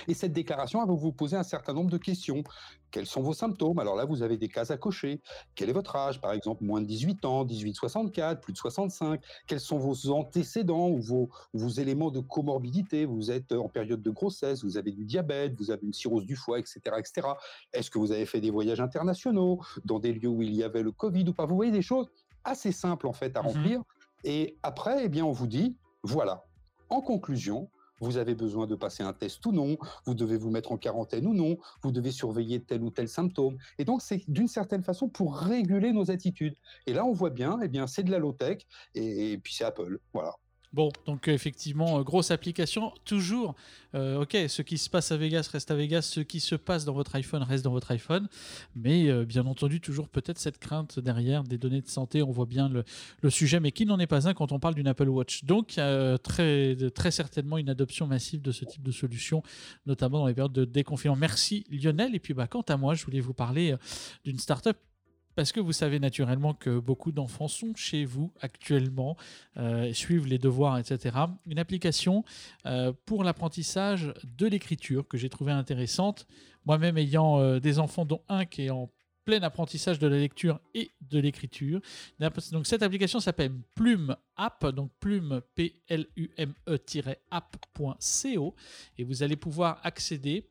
et cette déclaration, va vous poser un certain nombre de questions. Quels sont vos symptômes? Alors là, vous avez des cases à cocher. Quel est votre âge? Par exemple, moins de 18 ans, 18-64, plus de 65. Quels sont vos antécédents ou vos, vos éléments de comorbidité? Vous êtes en période de grossesse, vous avez du diabète, vous avez une cirrhose du foie, etc. etc. Est-ce que vous avez fait des voyages internationaux dans des lieux où il y avait le Covid ou pas? Vous voyez des choses assez simples en fait à mmh remplir. Et après, eh bien, on vous dit, voilà, en conclusion, vous avez besoin de passer un test ou non, vous devez vous mettre en quarantaine ou non, vous devez surveiller tel ou tel symptôme. Et donc, c'est d'une certaine façon pour réguler nos attitudes. Et là, on voit bien, eh bien, c'est de la low-tech, et, et puis c'est Apple. Voilà. Bon, donc effectivement, euh, grosse application. Toujours, euh, ok, ce qui se passe à Vegas reste à Vegas, ce qui se passe dans votre iPhone reste dans votre iPhone. Mais euh, bien entendu, toujours peut-être cette crainte derrière des données de santé. On voit bien le, sujet, mais qui n'en est pas un quand on parle d'une Apple Watch. Donc, très, très certainement une adoption massive de ce type de solution, notamment dans les périodes de déconfinement. Merci Lionel. Et puis, bah, quant à moi, je voulais vous parler d'une startup parce que vous savez naturellement que beaucoup d'enfants sont chez vous actuellement, euh, suivent les devoirs, etc. Une application euh, pour l'apprentissage de l'écriture que j'ai trouvé intéressante. Moi-même ayant euh, des enfants dont un qui est en plein apprentissage de la lecture et de l'écriture. Donc cette application s'appelle Plume App, donc plume P L U M E-app.co et vous allez pouvoir accéder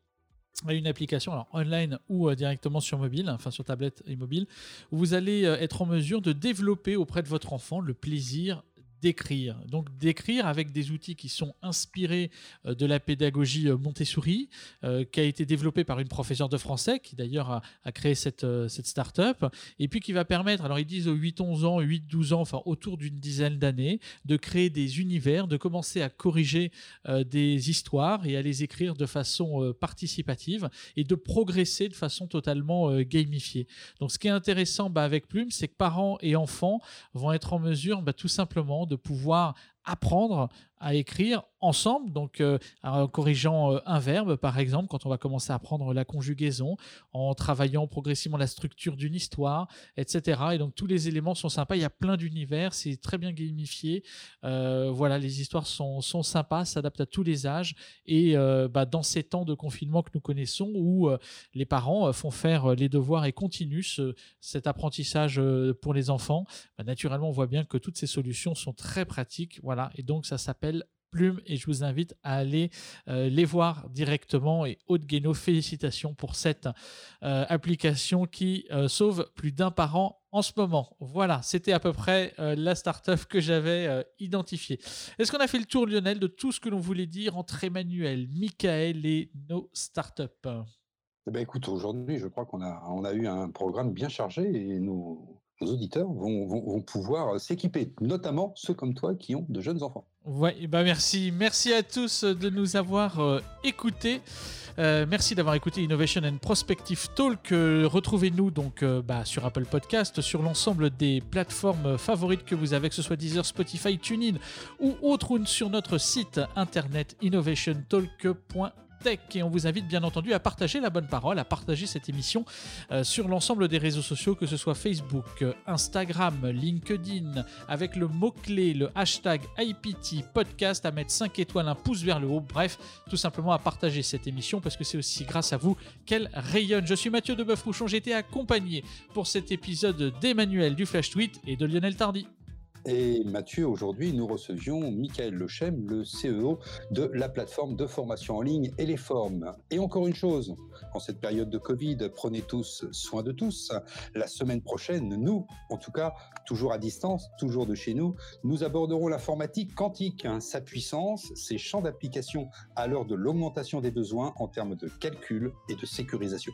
à une application alors online ou euh, directement sur mobile, enfin sur tablette et mobile, où vous allez euh, être en mesure de développer auprès de votre enfant le plaisir d'écrire. Donc d'écrire avec des outils qui sont inspirés euh, de la pédagogie euh, Montessori, euh, qui a été développée par une professeure de français, qui d'ailleurs a, créé cette, cette start-up, et puis qui va permettre, alors ils disent 8-11 ans, 8-12 ans, enfin autour d'une dizaine d'années, de créer des univers, de commencer à corriger des histoires et à les écrire de façon participative et de progresser de façon totalement gamifiée. Donc ce qui est intéressant bah, avec Plume, c'est que parents et enfants vont être en mesure bah, tout simplement de pouvoir apprendre à écrire ensemble, donc euh, en corrigeant euh, un verbe par exemple, quand on va commencer à apprendre la conjugaison, en travaillant progressivement la structure d'une histoire, etc. Et donc tous les éléments sont sympas, il y a plein d'univers, c'est très bien gamifié. Euh, voilà, les histoires sont, sont sympas, s'adaptent à tous les âges. Et bah, dans ces temps de confinement que nous connaissons, où les parents font faire les devoirs et continuent cet apprentissage pour les enfants, bah, naturellement on voit bien que toutes ces solutions sont très pratiques. Voilà, et donc ça s'appelle Et je vous invite à aller euh, les voir directement. Et Haute Guéno, félicitations pour cette euh, application qui euh, sauve plus d'un par an en ce moment. Voilà, c'était à peu près la startup que j'avais identifiée. Est-ce qu'on a fait le tour, Lionel, de tout ce que l'on voulait dire entre Emmanuel, Michael et nos startups eh ben écoute, aujourd'hui, je crois qu'on a, on a eu un programme bien chargé et nous, nos auditeurs vont, pouvoir s'équiper, notamment ceux comme toi qui ont de jeunes enfants. Ouais, bah merci. Merci à tous de nous avoir euh, écoutés. Euh, merci d'avoir écouté Innovation and Prospective Talk. Euh, retrouvez-nous donc bah, sur Apple Podcast, sur l'ensemble des plateformes favorites que vous avez, que ce soit Deezer, Spotify, TuneIn ou autre, ou sur notre site internet innovationtalk.com et on vous invite bien entendu à partager la bonne parole, à partager cette émission euh, sur l'ensemble des réseaux sociaux, que ce soit Facebook, Instagram, LinkedIn, avec le mot-clé, le hashtag IPT podcast, à mettre 5 étoiles, un pouce vers le haut, bref, tout simplement à partager cette émission parce que c'est aussi grâce à vous qu'elle rayonne. Je suis Mathieu de Boeuf-Rouchon, j'ai été accompagné pour cet épisode d'Emmanuel du Flash Tweet et de Lionel Tardy. Et Mathieu, aujourd'hui, nous recevions Michael Lechem, le CEO de la plateforme de formation en ligne et les formes. Et encore une chose, en cette période de Covid, prenez tous soin de tous. La semaine prochaine, nous, en tout cas, toujours à distance, toujours de chez nous, nous aborderons l'informatique quantique, hein, sa puissance, ses champs d'application à l'heure de l'augmentation des besoins en termes de calcul et de sécurisation.